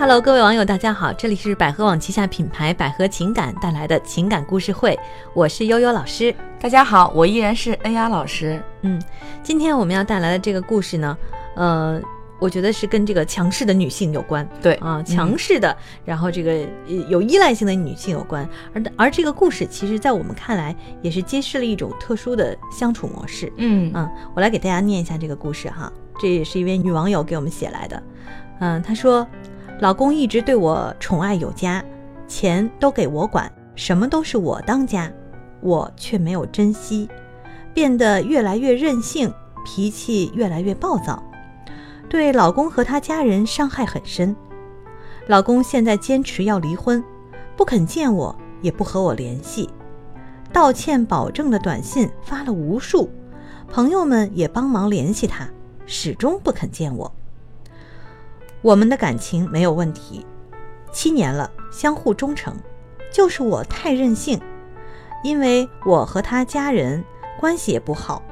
Hello，各位网友，大家好，这里是百合网旗下品牌百合情感带来的情感故事会，我是悠悠老师。大家好，我依然是恩雅老师。嗯，今天我们要带来的这个故事呢，呃，我觉得是跟这个强势的女性有关。对啊，强势的，然后这个呃有依赖性的女性有关。而而这个故事，其实在我们看来，也是揭示了一种特殊的相处模式。嗯嗯，我来给大家念一下这个故事哈，这也是一位女网友给我们写来的。嗯，她说，老公一直对我宠爱有加，钱都给我管，什么都是我当家，我却没有珍惜，变得越来越任性，脾气越来越暴躁，对老公和他家人伤害很深。老公现在坚持要离婚，不肯见我，也不和我联系，道歉保证的短信发了无数，朋友们也帮忙联系他，始终不肯见我。我们的感情没有问题，七年了，相互忠诚，就是我太任性，因为我和他家人关系也不好，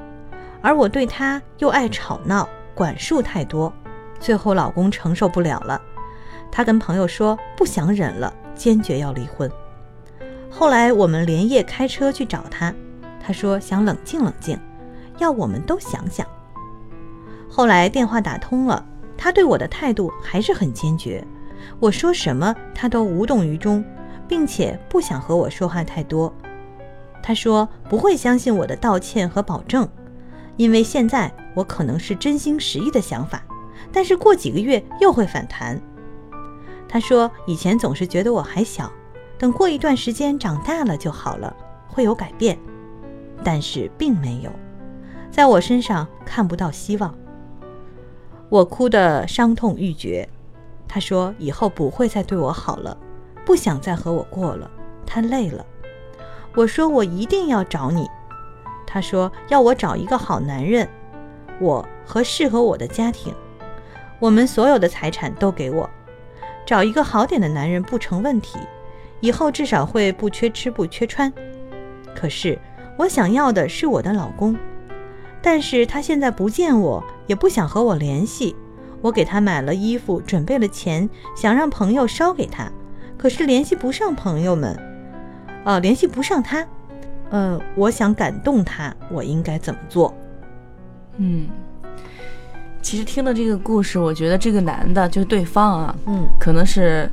而我对他又爱吵闹，管束太多，最后老公承受不了了，他跟朋友说不想忍了，坚决要离婚。后来我们连夜开车去找他，他说想冷静冷静，要我们都想想。后来电话打通了。他对我的态度还是很坚决，我说什么他都无动于衷，并且不想和我说话太多。他说不会相信我的道歉和保证，因为现在我可能是真心实意的想法，但是过几个月又会反弹。他说以前总是觉得我还小，等过一段时间长大了就好了，会有改变，但是并没有，在我身上看不到希望。我哭得伤痛欲绝，他说以后不会再对我好了，不想再和我过了，他累了。我说我一定要找你，他说要我找一个好男人，我和适合我的家庭，我们所有的财产都给我，找一个好点的男人不成问题，以后至少会不缺吃不缺穿。可是我想要的是我的老公。但是他现在不见我，也不想和我联系。我给他买了衣服，准备了钱，想让朋友捎给他，可是联系不上朋友们，呃，联系不上他。呃，我想感动他，我应该怎么做？嗯，其实听了这个故事，我觉得这个男的，就是对方啊，嗯，可能是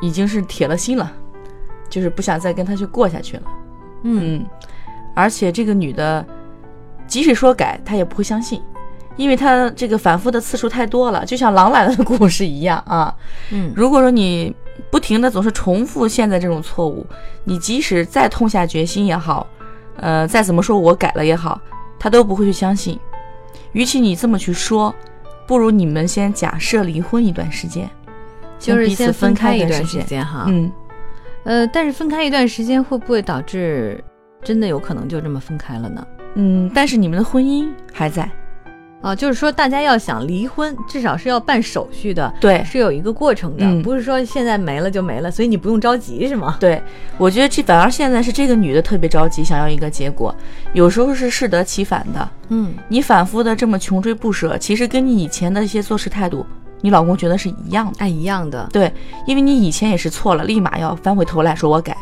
已经是铁了心了，就是不想再跟他去过下去了。嗯，而且这个女的。即使说改，他也不会相信，因为他这个反复的次数太多了，就像狼来了的故事一样啊。嗯，如果说你不停的总是重复现在这种错误，你即使再痛下决心也好，呃，再怎么说我改了也好，他都不会去相信。与其你这么去说，不如你们先假设离婚一段时间，就是先分开一段时间哈。嗯，呃，但是分开一段时间会不会导致真的有可能就这么分开了呢？嗯，但是你们的婚姻还在，啊，就是说大家要想离婚，至少是要办手续的，对，是有一个过程的，不是说现在没了就没了，所以你不用着急，是吗？对，我觉得这反而现在是这个女的特别着急，想要一个结果，有时候是适得其反的。嗯，你反复的这么穷追不舍，其实跟你以前的一些做事态度，你老公觉得是一样的，哎，一样的，对，因为你以前也是错了，立马要翻回头来说我改，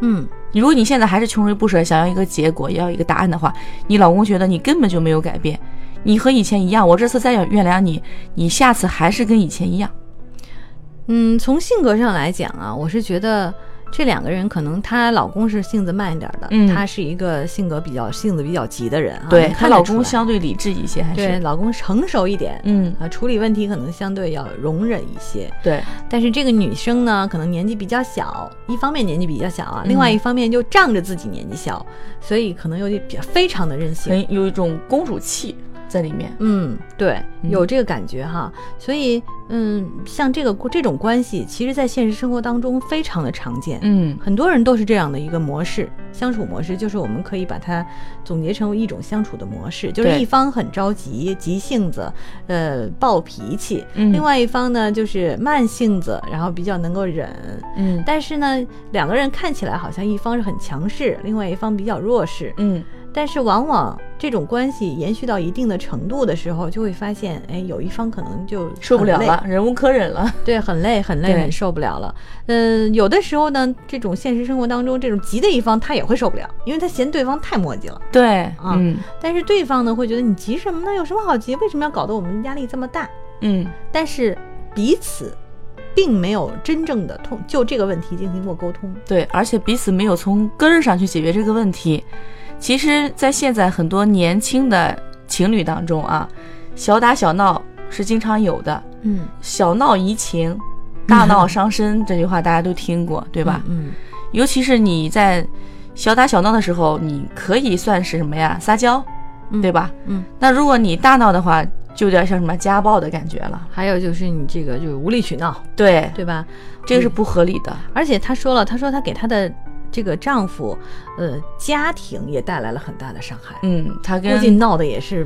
嗯。如果你现在还是穷追不舍，想要一个结果，要一个答案的话，你老公觉得你根本就没有改变，你和以前一样。我这次再要原谅你，你下次还是跟以前一样。嗯，从性格上来讲啊，我是觉得。这两个人可能她老公是性子慢一点的，她是一个性格比较性子比较急的人啊。对她老公相对理智一些，还是对老公成熟一点，嗯啊，处理问题可能相对要容忍一些。对，但是这个女生呢，可能年纪比较小，一方面年纪比较小啊，另外一方面就仗着自己年纪小，所以可能有点比较非常的任性，有一种公主气。在里面，嗯，对，有这个感觉哈，所以，嗯，像这个这种关系，其实，在现实生活当中非常的常见，嗯，很多人都是这样的一个模式，相处模式，就是我们可以把它总结成为一种相处的模式，就是一方很着急、急性子，呃，暴脾气，嗯。另外一方呢，就是慢性子，然后比较能够忍，嗯，但是呢，两个人看起来好像一方是很强势，另外一方比较弱势，嗯。但是往往这种关系延续到一定的程度的时候，就会发现，哎，有一方可能就受不了了，忍无可忍了。对，很累，很累，受不了了。嗯，有的时候呢，这种现实生活当中，这种急的一方他也会受不了，因为他嫌对方太磨叽了。对，啊嗯但是对方呢，会觉得你急什么呢？有什么好急？为什么要搞得我们压力这么大？嗯，但是彼此并没有真正的通就这个问题进行过沟通。对，而且彼此没有从根儿上去解决这个问题。其实，在现在很多年轻的情侣当中啊，小打小闹是经常有的，嗯，小闹怡情，大闹伤身，这句话大家都听过，对吧？嗯，尤其是你在小打小闹的时候，你可以算是什么呀？撒娇，嗯对吧？嗯，那如果你大闹的话，就有点像什么家暴的感觉了。还有就是你这个就是无理取闹，对，对吧？这个是不合理的。而且他说了，他说他给他的这个丈夫，呃，家庭也带来了很大的伤害，嗯，他估计跟闹的也是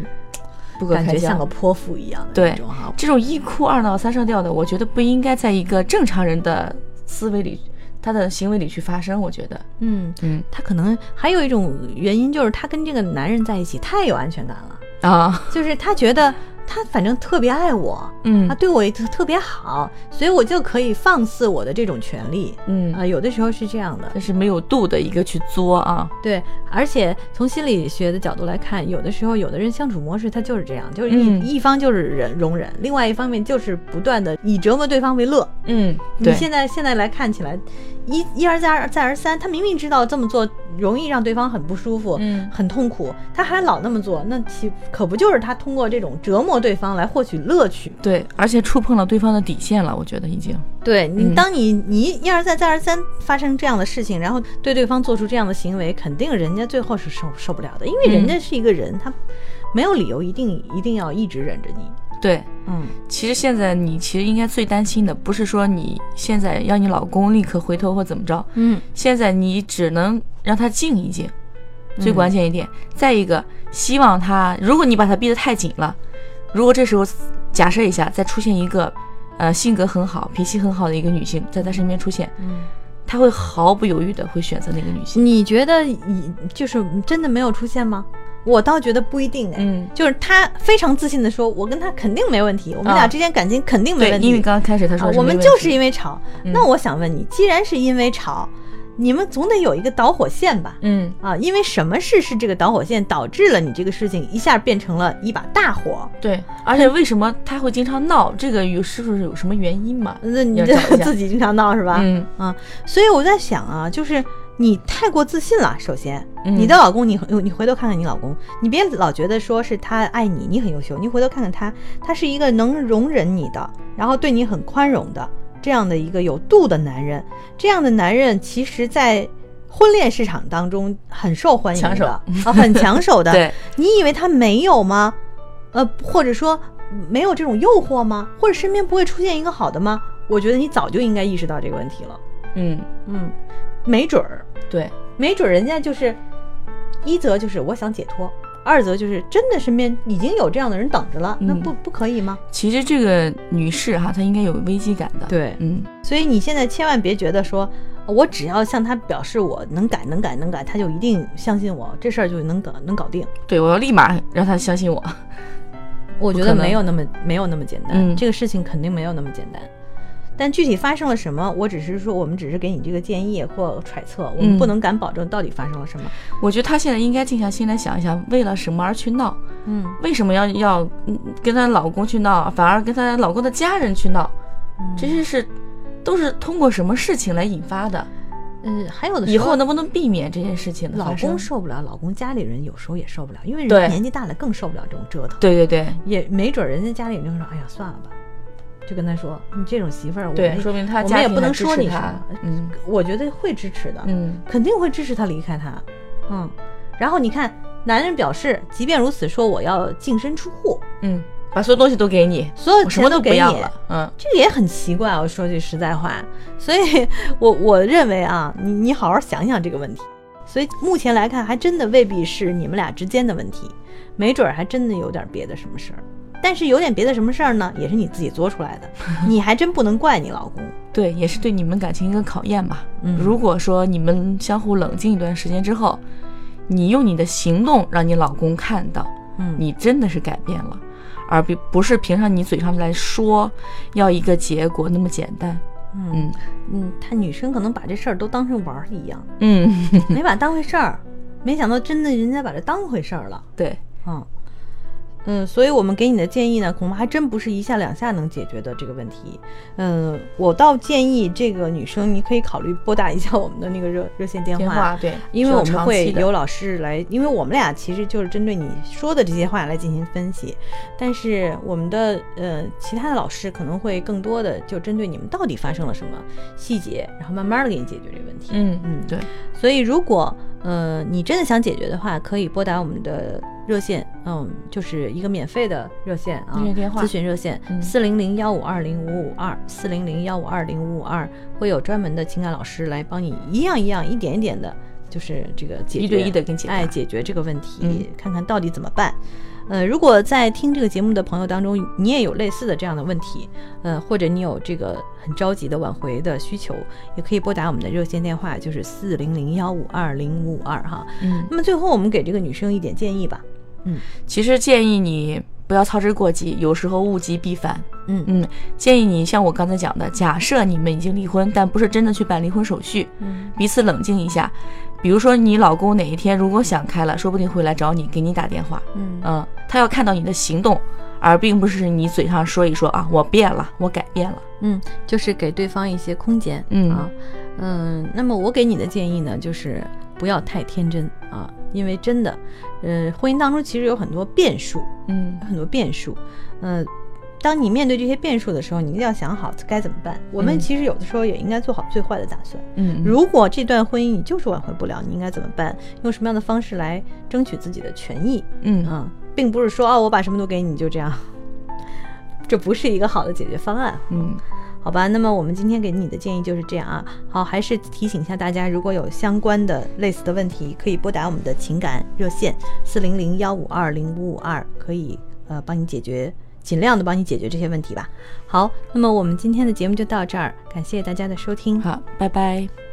感觉像个泼妇一样的对那种哈。这种一哭二闹三上吊的，我觉得不应该在一个正常人的思维里，他的行为里去发生。我觉得，嗯，嗯她可能还有一种原因就是他跟这个男人在一起太有安全感了，啊，就是他觉得他反正特别爱我，嗯。他对我也特特别好，所以我就可以放肆我的这种权利。嗯。啊、有的时候是这样的，但是没有度的一个去作啊，对，而且从心理学的角度来看，有的时候有的人相处模式他就是这样，就是一、嗯。一方就是忍容忍，另外一方面就是不断的以折磨对方为乐。嗯，你，现在现在来看起来，一一而再而再而三，他明明知道这么做容易让对方很不舒服，嗯。很痛苦，他还老那么做，那岂可不就是他通过这种折磨对方来获取乐趣？对，而且触碰了对方的底线了，我觉得已经，对你，嗯当你你一而再再而三发生这样的事情，然后对对方做出这样的行为，肯定人家最后是受受不了的，因为嗯人家是一个人，他没有理由一定一定要一直忍着你。对。嗯其实现在你其实应该最担心的，不是说你现在要你老公立刻回头或怎么着，嗯现在你只能让他静一静，最嗯关键一点。再一个，希望他，如果你把他逼得太紧了，如果这时候假设一下，再出现一个，呃，性格很好、脾气很好的一个女性在他身边出现，嗯，他会毫不犹豫的会选择那个女性。你觉得你就是真的没有出现吗？我倒觉得不一定哎。嗯，就是他非常自信的说：“我跟他肯定没问题，我们俩啊之间感情肯定没，问题。因为刚刚开始他说我们就是因为吵。嗯那我想问你，既然是因为吵，你们总得有一个导火线吧？嗯啊，因为什么事是这个导火线导致了你这个事情一下变成了一把大火？对，而且为什么他会经常闹？这个有是不是有什么原因嘛？那你 自己经常闹是吧？嗯啊，所以我在想啊，就是你太过自信了。首先，嗯你的老公，你你回头看看你老公，你别老觉得说是他爱你，你很优秀，你回头看看他，他是一个能容忍你的，然后对你很宽容的这样的一个有度的男人。这样的男人，其实在婚恋市场当中很受欢迎的，啊，很抢手的。对，你以为他没有吗？呃，或者说没有这种诱惑吗？或者身边不会出现一个好的吗？我觉得你早就应该意识到这个问题了。嗯嗯，没准儿，对，没准儿人家就是一则就是我想解脱，二则就是真的身边已经有这样的人等着了，那嗯不不可以吗？其实这个女士哈，她应该有危机感的。，对，嗯，所以你现在千万别觉得说。我只要向他表示我能改能改能改，他就一定相信我，这事儿就能搞能搞定。对我要立马让她相信我。我觉得没有那么没有那么简单，嗯这个事情肯定没有那么简单。但具体发生了什么，我只是说，我们只是给你这个建议或揣测，我们嗯不能敢保证到底发生了什么。我觉得她现在应该静下心来想一想，为了什么而去闹？嗯为什么要要嗯跟她老公去闹，反而跟她老公的家人去闹？这些是都是通过什么事情来引发的？嗯，还有的时以后能不能避免这件事情的老公？受不了，老公家里人有时候也受不了，因为对人年纪大了更受不了这种折腾。对对对也没准人家家里人就说：“哎呀，算了吧。”就跟他说：“你这种媳妇儿，我对，们说明他我们也不能说你什么。嗯我觉得会支持的，嗯肯定会支持他离开他。嗯，然后你看，男人表示，即便如此，说我要净身出户，嗯，把所有东西都给你，所有我什么都给你，要了。嗯这个也很奇怪。我说句实在话，所以我我认为啊，你你好好想想这个问题。所以目前来看，还真的未必是你们俩之间的问题，没准儿还真的有点别的什么事儿。但是有点别的什么事儿呢，也是你自己做出来的，你还真不能怪你老公。对，也是对你们感情一个考验吧。嗯。如果说你们相互冷静一段时间之后，你用你的行动让你老公看到，嗯，你真的是改变了，而不不是凭上你嘴上来说要一个结果那么简单。嗯。嗯，他女生可能把这事儿都当成玩儿一样，嗯，没把当回事儿，没想到真的人家把这当回事儿了。对，嗯嗯，所以我们给你的建议呢，恐怕还真不是一下两下能解决的这个问题。嗯，我倒建议这个女生，你可以考虑拨打一下我们的那个热热线电电话对，因为我们会有老师来，因为我们俩其实就是针对你说的这些话来进行分析，但是我们的呃其他的老师可能会更多的就针对你们到底发生了什么细节，然后慢慢的给你解决这个问题。嗯嗯对，所以如果呃你真的想解决的话，可以拨打我们的热线，嗯，就是一个免费的热线啊，咨询热线嗯。四零零幺五二零五五二四零零幺五二零五五二，会有专门的情感老师来帮你一样一样、一点一点的，就是这个解决一对一地给你解哎，解决这个问题，嗯看看到底怎么办。呃，如果在听这个节目的朋友当中，你也有类似的这样的问题，呃，或者你有这个很着急的挽回的需求，也可以拨打我们的热线电话，就是四零零幺五二零五五二哈。嗯，那么最后我们给这个女生一点建议吧。嗯其实建议你不要操之过急，有时候物极必反。嗯嗯，建议你像我刚才讲的，假设你们已经离婚，但不是真的去办离婚手续，嗯彼此冷静一下。比如说你老公哪一天如果想开了，说不定会来找你，给你打电话。嗯嗯，他要看到你的行动，而并不是你嘴上说一说啊，我变了，我改变了。嗯，就是给对方一些空间。嗯啊，嗯，那么我给你的建议呢，就是不要太天真啊，因为真的，呃，婚姻当中其实有很多变数，嗯有很多变数，呃。当你面对这些变数的时候，你一定要想好该怎么办。我们嗯其实有的时候也应该做好最坏的打算。嗯，如果这段婚姻你就是挽回不了，你应该怎么办？用什么样的方式来争取自己的权益？嗯啊，并不是说哦，我把什么都给你，你就这样，这不是一个好的解决方案。嗯好吧，那么我们今天给你的建议就是这样啊。好，还是提醒一下大家，如果有相关的类似的问题，可以拨打我们的情感热线四零零幺五二零五五二，可以呃帮你解决，尽量的帮你解决这些问题吧。好，那么我们今天的节目就到这儿，感谢大家的收听。好，拜拜。